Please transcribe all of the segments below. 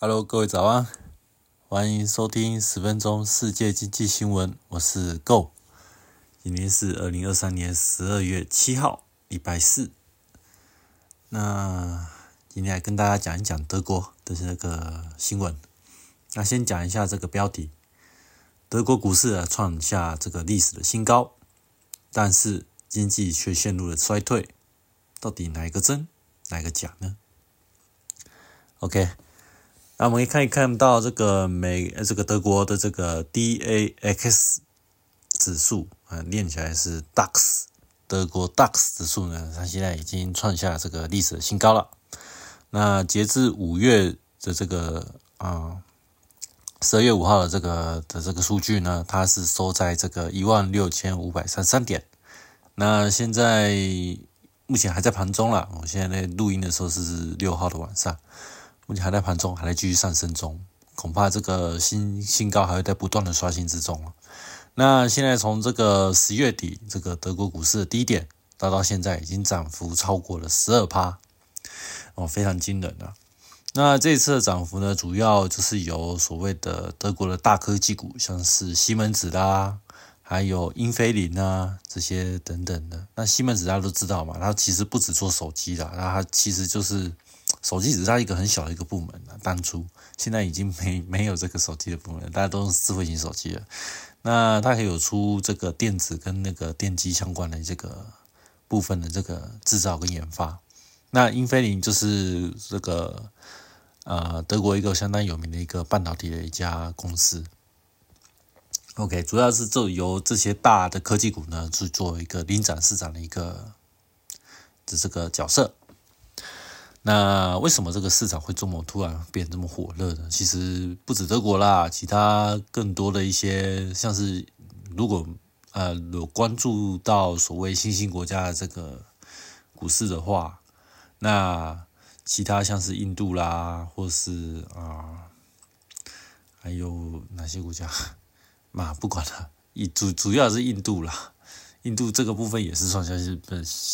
Hello，各位早安，欢迎收听十分钟世界经济新闻，我是 Go，今天是二零二三年十二月七号，礼拜四。那今天来跟大家讲一讲德国的那个新闻。那先讲一下这个标题：德国股市啊创下这个历史的新高，但是经济却陷入了衰退。到底哪一个真，哪一个假呢？OK。那我们可以看一看到这个美这个德国的这个 DAX 指数啊，念起来是 DAX，德国 DAX 指数呢，它现在已经创下这个历史新高了。那截至五月的这个啊十二月五号的这个的这个数据呢，它是收在这个一万六千五百三十三点。那现在目前还在盘中了，我现在在录音的时候是六号的晚上。目前还在盘中，还在继续上升中，恐怕这个新新高还会在不断的刷新之中那现在从这个十月底，这个德国股市的低点，到到现在已经涨幅超过了十二趴，哦，非常惊人啊！那这次的涨幅呢，主要就是由所谓的德国的大科技股，像是西门子啦，还有英飞凌啊这些等等的。那西门子大家都知道嘛，它其实不只做手机的，它其实就是。手机只是它一个很小的一个部门了，当初现在已经没没有这个手机的部门，大家都用智慧型手机了。那它还有出这个电子跟那个电机相关的这个部分的这个制造跟研发。那英飞凌就是这个呃德国一个相当有名的一个半导体的一家公司。OK，主要是就由这些大的科技股呢去做一个领涨市场的一个的这个角色。那为什么这个市场会这么突然变这么火热呢？其实不止德国啦，其他更多的一些，像是如果呃有关注到所谓新兴国家的这个股市的话，那其他像是印度啦，或是啊，还有哪些国家？嘛，不管了，以主主要是印度啦，印度这个部分也是创下是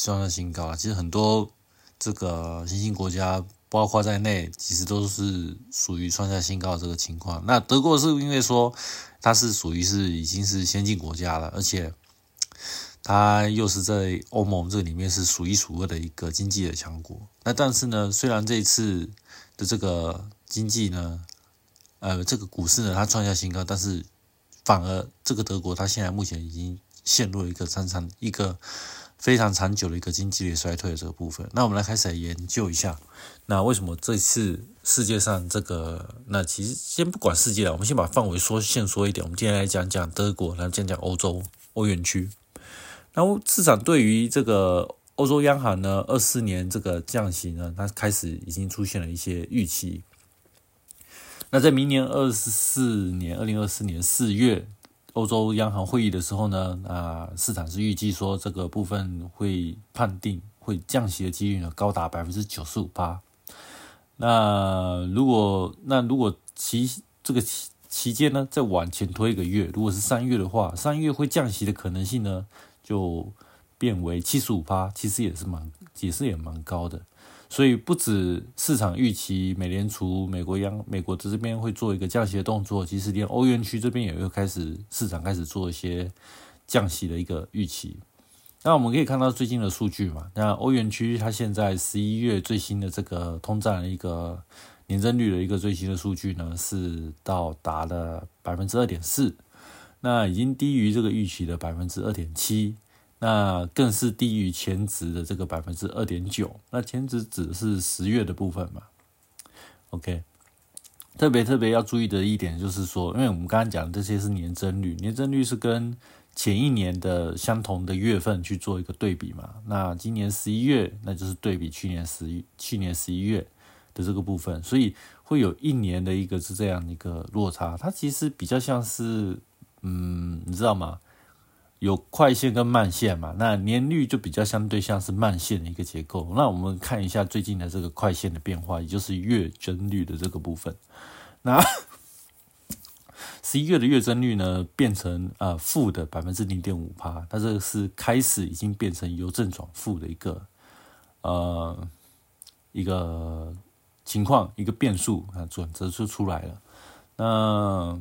创下新高啊。其实很多。这个新兴国家包括在内，其实都是属于创下新高的这个情况。那德国是因为说它是属于是已经是先进国家了，而且它又是在欧盟这里面是数一数二的一个经济的强国。那但是呢，虽然这一次的这个经济呢，呃，这个股市呢它创下新高，但是反而这个德国它现在目前已经陷入了一个长长一个。非常长久的一个经济的衰退的这个部分，那我们来开始来研究一下，那为什么这次世界上这个，那其实先不管世界了，我们先把范围缩限缩一点，我们今天来讲讲德国，然后讲讲欧洲欧元区。然后市场对于这个欧洲央行呢，二四年这个降息呢，它开始已经出现了一些预期。那在明年二十四年，二零二四年四月。欧洲央行会议的时候呢，啊，市场是预计说这个部分会判定会降息的几率呢高达百分之九十五八。那如果那如果期这个期期间呢再往前推一个月，如果是三月的话，三月会降息的可能性呢就变为七十五八，其实也是蛮也是也蛮高的。所以不止市场预期，美联储、美国央、美国这边会做一个降息的动作，其实连欧元区这边也会开始市场开始做一些降息的一个预期。那我们可以看到最近的数据嘛，那欧元区它现在十一月最新的这个通胀的一个年增率的一个最新的数据呢，是到达了百分之二点四，那已经低于这个预期的百分之二点七。那更是低于前值的这个百分之二点九，那前值只是十月的部分嘛？OK，特别特别要注意的一点就是说，因为我们刚刚讲的这些是年增率，年增率是跟前一年的相同的月份去做一个对比嘛。那今年十一月，那就是对比去年十一去年十一月，的这个部分，所以会有一年的一个是这样一个落差。它其实比较像是，嗯，你知道吗？有快线跟慢线嘛，那年率就比较相对像是慢线的一个结构。那我们看一下最近的这个快线的变化，也就是月增率的这个部分。那十一月的月增率呢，变成呃负的百分之零点五帕，它这个是开始已经变成由正转负的一个呃一个情况，一个变数啊，转折就出来了。那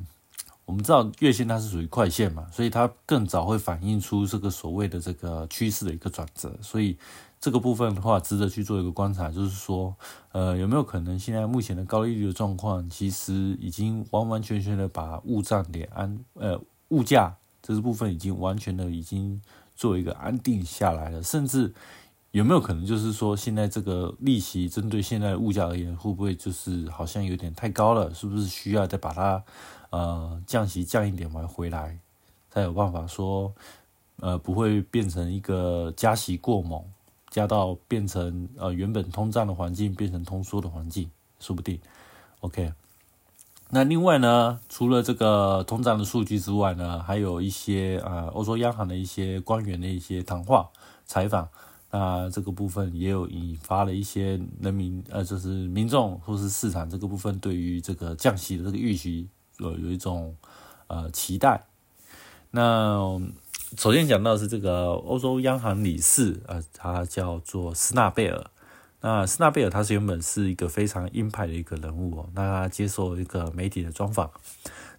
我们知道月线它是属于快线嘛，所以它更早会反映出这个所谓的这个趋势的一个转折，所以这个部分的话值得去做一个观察，就是说，呃，有没有可能现在目前的高利率的状况，其实已经完完全全的把物价点安，呃，物价这个部分已经完全的已经做一个安定下来了，甚至有没有可能就是说，现在这个利息针对现在的物价而言，会不会就是好像有点太高了？是不是需要再把它？呃，降息降一点完回来，才有办法说，呃，不会变成一个加息过猛，加到变成呃原本通胀的环境变成通缩的环境，说不定。OK，那另外呢，除了这个通胀的数据之外呢，还有一些啊，欧洲央行的一些官员的一些谈话采访，那这个部分也有引发了一些人民呃，就是民众或是市场这个部分对于这个降息的这个预期。有有一种呃期待。那首先讲到是这个欧洲央行理事，呃，他叫做斯纳贝尔。那斯纳贝尔他是原本是一个非常鹰派的一个人物哦。那他接受一个媒体的专访，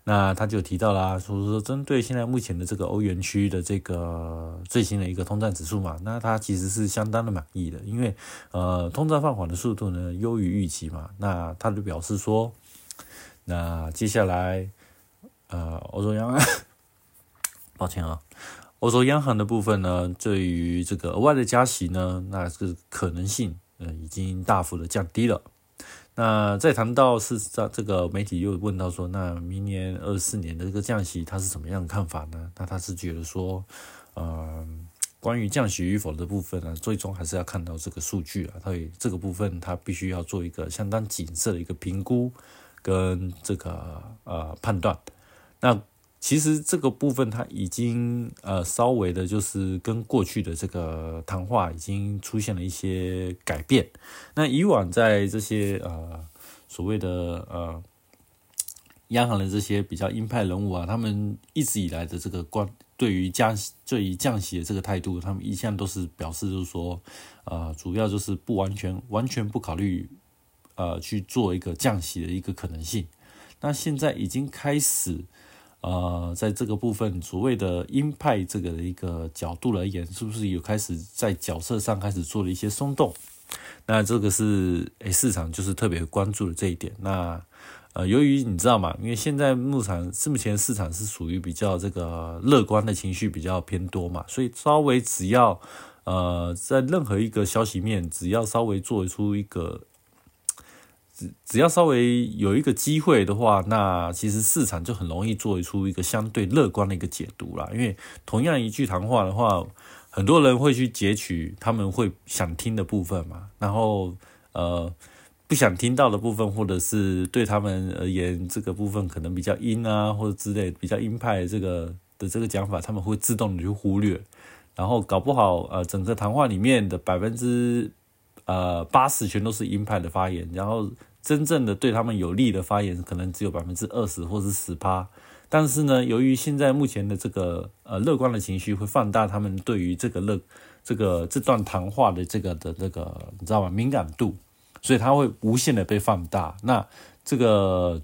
那他就提到啦，说说针对现在目前的这个欧元区的这个最新的一个通胀指数嘛，那他其实是相当的满意的，因为呃通胀放缓的速度呢优于预期嘛。那他就表示说。那接下来，呃，欧洲央行，抱歉啊，欧洲央行的部分呢，对于这个额外的加息呢，那是可能性，呃，已经大幅的降低了。那再谈到是在这个媒体又问到说，那明年二四年的这个降息，他是怎么样的看法呢？那他是觉得说，嗯，关于降息与否的部分呢，最终还是要看到这个数据啊，他以这个部分他必须要做一个相当谨慎的一个评估。跟这个呃判断，那其实这个部分它已经呃稍微的，就是跟过去的这个谈话已经出现了一些改变。那以往在这些呃所谓的呃央行的这些比较鹰派人物啊，他们一直以来的这个关对于降息对于降息的这个态度，他们一向都是表示就是说，呃，主要就是不完全完全不考虑。呃，去做一个降息的一个可能性。那现在已经开始，呃，在这个部分所谓的鹰派这个一个角度而言，是不是有开始在角色上开始做了一些松动？那这个是诶，市场就是特别关注的这一点。那呃，由于你知道嘛，因为现在目前是目前市场是属于比较这个乐观的情绪比较偏多嘛，所以稍微只要呃，在任何一个消息面，只要稍微做出一个。只只要稍微有一个机会的话，那其实市场就很容易做出一个相对乐观的一个解读啦。因为同样一句谈话的话，很多人会去截取他们会想听的部分嘛，然后呃不想听到的部分，或者是对他们而言这个部分可能比较阴啊，或者之类比较鹰派这个的这个讲法，他们会自动的去忽略，然后搞不好呃整个谈话里面的百分之。呃，八十全都是鹰派的发言，然后真正的对他们有利的发言可能只有百分之二十或是十趴。但是呢，由于现在目前的这个呃乐观的情绪会放大他们对于这个乐这个这段谈话的这个的这个你知道吗敏感度，所以它会无限的被放大。那这个。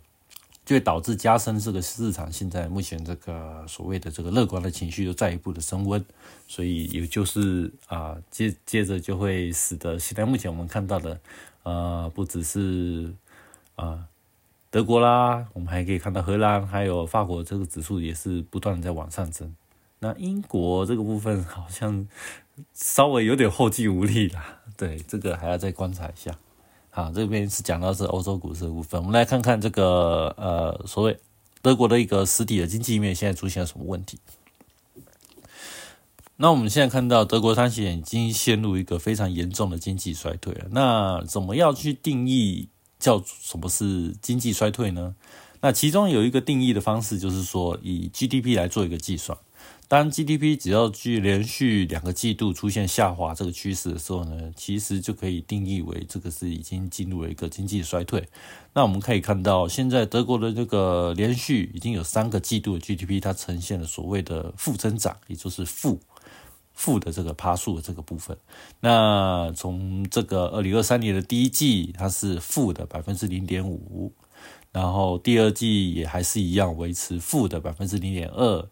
就会导致加深这个市场现在目前这个所谓的这个乐观的情绪又再一步的升温，所以也就是啊接接着就会使得现在目前我们看到的呃不只是啊德国啦，我们还可以看到荷兰还有法国这个指数也是不断的在往上增。那英国这个部分好像稍微有点后继无力啦，对这个还要再观察一下。好，这边是讲到是欧洲股市的部分，我们来看看这个呃，所谓德国的一个实体的经济面现在出现了什么问题。那我们现在看到德国三险已经陷入一个非常严重的经济衰退了。那怎么样去定义叫什么是经济衰退呢？那其中有一个定义的方式，就是说以 GDP 来做一个计算。当 GDP 只要去连续两个季度出现下滑这个趋势的时候呢，其实就可以定义为这个是已经进入了一个经济衰退。那我们可以看到，现在德国的这个连续已经有三个季度的 GDP 它呈现了所谓的负增长，也就是负负的这个趴数的这个部分。那从这个二零二三年的第一季，它是负的百分之零点五，然后第二季也还是一样维持负的百分之零点二。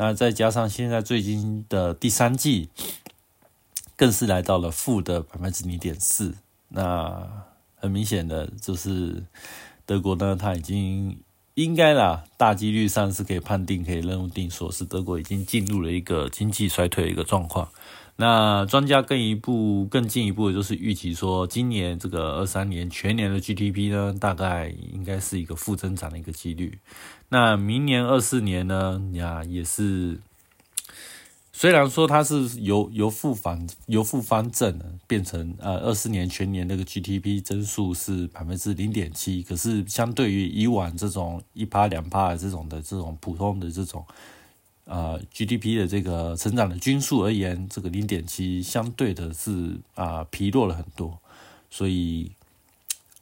那再加上现在最近的第三季，更是来到了负的百分之零点四。那很明显的就是德国呢，它已经应该啦，大几率上是可以判定、可以认定说是德国已经进入了一个经济衰退的一个状况。那专家更一步、更进一步的就是预期说，今年这个二三年全年的 GDP 呢，大概应该是一个负增长的一个几率。那明年二四年呢？呀，也是，虽然说它是由由负反由负方正变成呃二四年全年那个 GDP 增速是百分之零点七，可是相对于以往这种一趴两趴的这种的这种普通的这种呃 GDP 的这个成长的均数而言，这个零点七相对的是啊疲弱了很多，所以。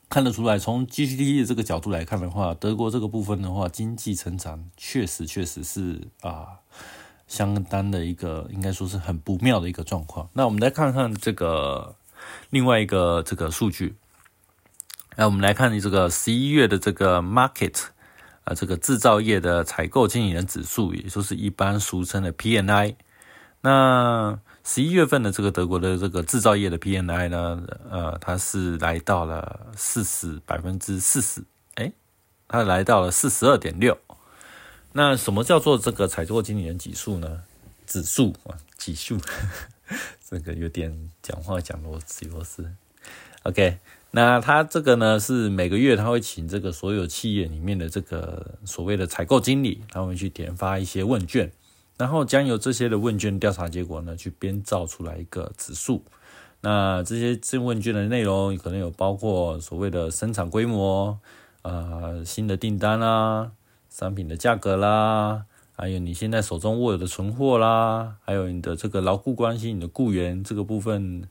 看得出来，从 GDP 的这个角度来看的话，德国这个部分的话，经济成长确实确实是啊，相当的一个应该说是很不妙的一个状况。那我们来看看这个另外一个这个数据，那我们来看这个十一月的这个 market 啊，这个制造业的采购经理人指数，也就是一般俗称的 PNI，那。十一月份的这个德国的这个制造业的 PNI 呢，呃，它是来到了四十百分之四十，哎，它来到了四十二点六。那什么叫做这个采购经理人指数呢？指数啊，指数，这个有点讲话讲逻辑螺丝。OK，那他这个呢是每个月他会请这个所有企业里面的这个所谓的采购经理，他会去填发一些问卷。然后将由这些的问卷调查结果呢，去编造出来一个指数。那这些这问卷的内容可能有包括所谓的生产规模、呃新的订单啦、商品的价格啦，还有你现在手中握有的存货啦，还有你的这个牢固关系、你的雇员这个部分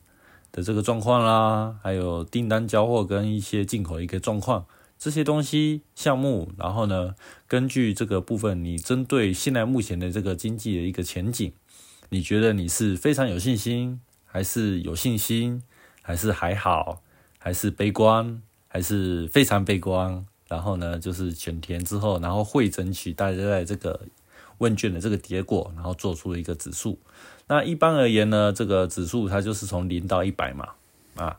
的这个状况啦，还有订单交货跟一些进口一个状况。这些东西项目，然后呢，根据这个部分，你针对现在目前的这个经济的一个前景，你觉得你是非常有信心，还是有信心，还是还好，还是悲观，还是非常悲观？然后呢，就是选填之后，然后会争取大家在这个问卷的这个结果，然后做出了一个指数。那一般而言呢，这个指数它就是从零到一百嘛，啊。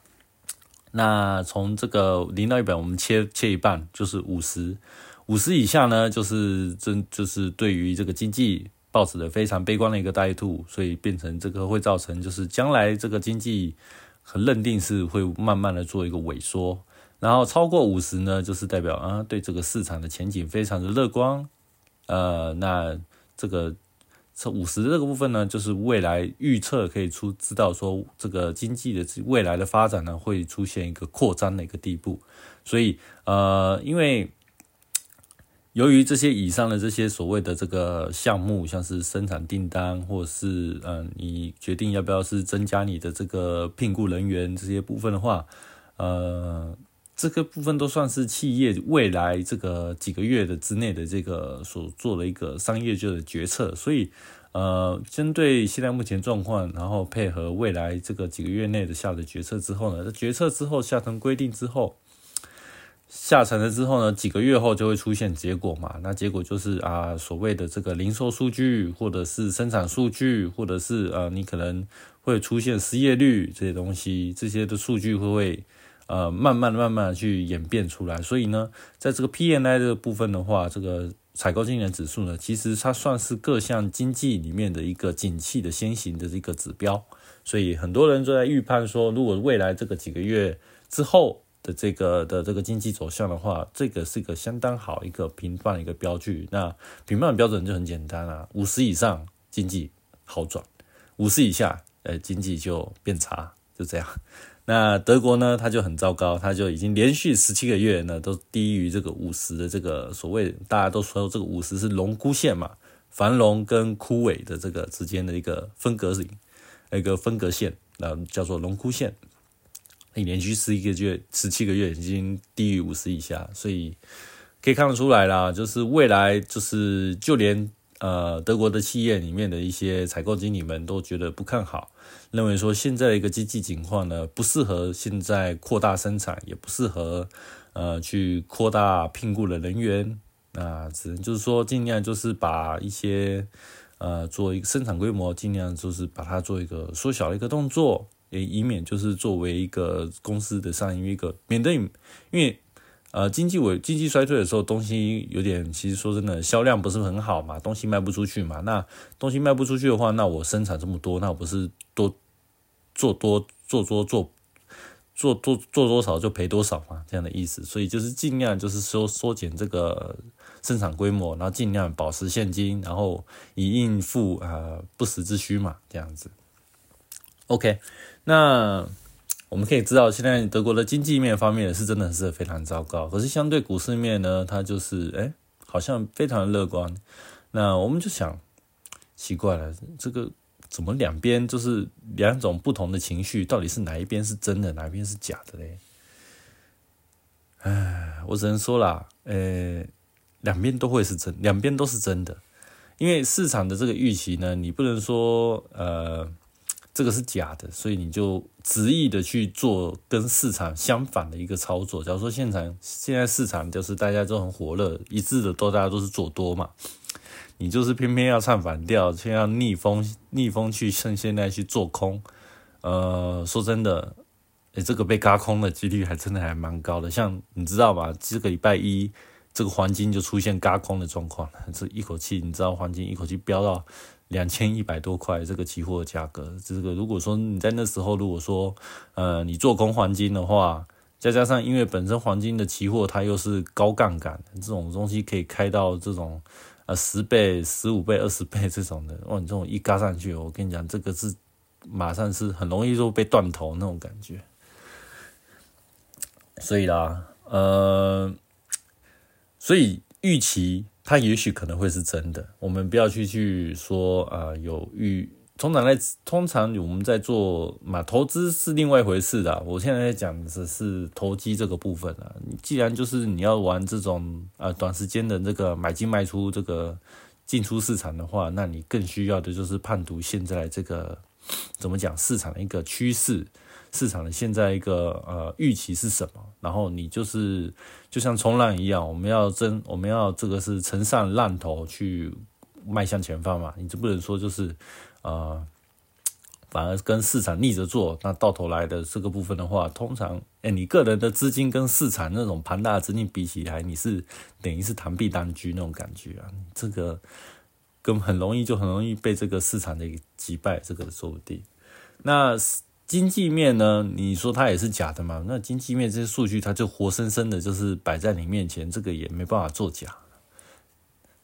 那从这个零到一百，我们切切一半，就是五十。五十以下呢，就是真就是对于这个经济抱持的非常悲观的一个态度，所以变成这个会造成就是将来这个经济很认定是会慢慢的做一个萎缩。然后超过五十呢，就是代表啊对这个市场的前景非常的乐观。呃，那这个。这五十这个部分呢，就是未来预测可以出知道说这个经济的未来的发展呢，会出现一个扩张的一个地步。所以呃，因为由于这些以上的这些所谓的这个项目，像是生产订单，或是嗯，你决定要不要是增加你的这个聘雇人员这些部分的话，呃，这个部分都算是企业未来这个几个月的之内的这个所做的一个商业就的决策，所以呃，针对现在目前状况，然后配合未来这个几个月内的下的决策之后呢，决策之后下成规定之后，下成了之后呢，几个月后就会出现结果嘛，那结果就是啊，所谓的这个零售数据，或者是生产数据，或者是呃，你可能会出现失业率这些东西，这些的数据会会？呃，慢慢、慢慢去演变出来，所以呢，在这个 PMI 这个部分的话，这个采购经理人指数呢，其实它算是各项经济里面的一个景气的先行的一个指标，所以很多人都在预判说，如果未来这个几个月之后的这个的这个经济走向的话，这个是一个相当好一个评判的一个标距。那评判标准就很简单啊，五十以上经济好转，五十以下，呃，经济就变差，就这样。那德国呢，它就很糟糕，它就已经连续十七个月呢都低于这个五十的这个所谓大家都说这个五十是龙枯线嘛，繁荣跟枯萎的这个之间的一个分隔线，一个分隔线，那叫做龙枯线。你连续十一个月、十七个月已经低于五十以下，所以可以看得出来啦，就是未来就是就连呃德国的企业里面的一些采购经理们都觉得不看好。认为说现在一个经济情况呢，不适合现在扩大生产，也不适合呃去扩大聘雇的人员，那只能就是说尽量就是把一些呃做一个生产规模，尽量就是把它做一个缩小的一个动作，也以免就是作为一个公司的上一个免得因为呃经济萎经济衰退的时候，东西有点其实说真的销量不是很好嘛，东西卖不出去嘛，那东西卖不出去的话，那我生产这么多，那我不是多。做多做多做做多做多少就赔多少嘛，这样的意思。所以就是尽量就是说缩减这个生产规模，然后尽量保持现金，然后以应付啊不时之需嘛，这样子。OK，那我们可以知道，现在德国的经济面方面是真的是非常糟糕。可是相对股市面呢，它就是哎，好像非常的乐观。那我们就想奇怪了，这个。怎么两边就是两种不同的情绪？到底是哪一边是真的，哪一边是假的嘞？唉，我只能说啦，呃，两边都会是真，两边都是真的。因为市场的这个预期呢，你不能说呃这个是假的，所以你就执意的去做跟市场相反的一个操作。假如说现场现在市场就是大家都很火热，一致的都大家都是做多嘛。你就是偏偏要唱反调，却要逆风逆风去趁现在去做空，呃，说真的，诶，这个被嘎空的几率还真的还蛮高的。像你知道吧，这个礼拜一这个黄金就出现嘎空的状况，这一口气你知道黄金一口气飙到两千一百多块，这个期货价格，这个如果说你在那时候如果说呃你做空黄金的话，再加上因为本身黄金的期货它又是高杠杆，这种东西可以开到这种。呃，十倍、十五倍、二十倍这种的，哇！你这种一嘎上去，我跟你讲，这个是马上是很容易就被断头那种感觉。所以啦，呃，所以预期它也许可能会是真的，我们不要去去说啊，有预。通常来，通常我们在做嘛，投资是另外一回事的。我现在在讲的是投机这个部分啊。既然就是你要玩这种呃短时间的这个买进卖出这个进出市场的话，那你更需要的就是判读现在这个怎么讲市场的一个趋势，市场的现在一个呃预期是什么。然后你就是就像冲浪一样，我们要争，我们要这个是乘上浪头去迈向前方嘛。你就不能说就是。啊，反而跟市场逆着做，那到头来的这个部分的话，通常，哎，你个人的资金跟市场那种庞大的资金比起来，你是等于是螳臂当车那种感觉啊，这个跟很容易就很容易被这个市场的击败，这个说不定。那经济面呢？你说它也是假的嘛？那经济面这些数据，它就活生生的，就是摆在你面前，这个也没办法作假，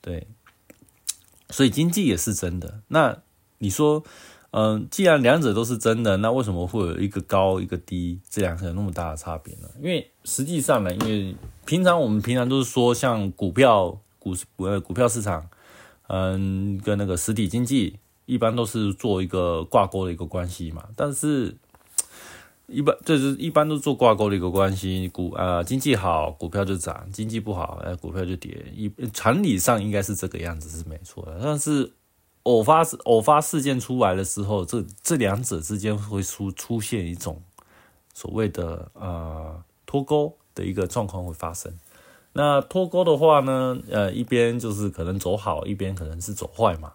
对。所以经济也是真的，那。你说，嗯，既然两者都是真的，那为什么会有一个高一个低，这两个有那么大的差别呢？因为实际上呢，因为平常我们平常都是说，像股票、股市、呃股票市场，嗯，跟那个实体经济一般都是做一个挂钩的一个关系嘛。但是，一般就是一般都做挂钩的一个关系，股啊经济好，股票就涨；经济不好，哎，股票就跌。一常理上应该是这个样子是没错的，但是。偶发偶发事件出来的时候，这这两者之间会出出现一种所谓的呃脱钩的一个状况会发生。那脱钩的话呢，呃，一边就是可能走好，一边可能是走坏嘛。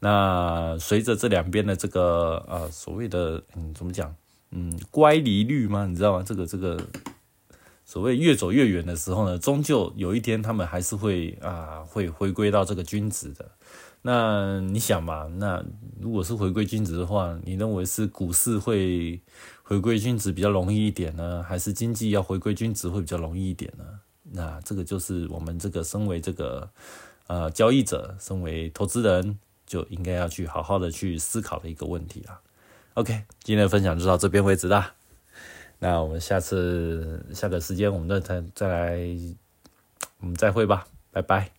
那随着这两边的这个呃所谓的嗯怎么讲嗯乖离率吗？你知道吗？这个这个所谓越走越远的时候呢，终究有一天他们还是会啊会回归到这个均值的。那你想嘛？那如果是回归均值的话，你认为是股市会回归均值比较容易一点呢，还是经济要回归均值会比较容易一点呢？那这个就是我们这个身为这个呃交易者，身为投资人，就应该要去好好的去思考的一个问题啊。OK，今天的分享就到这边为止啦。那我们下次下个时间我们再再再来，我们再会吧，拜拜。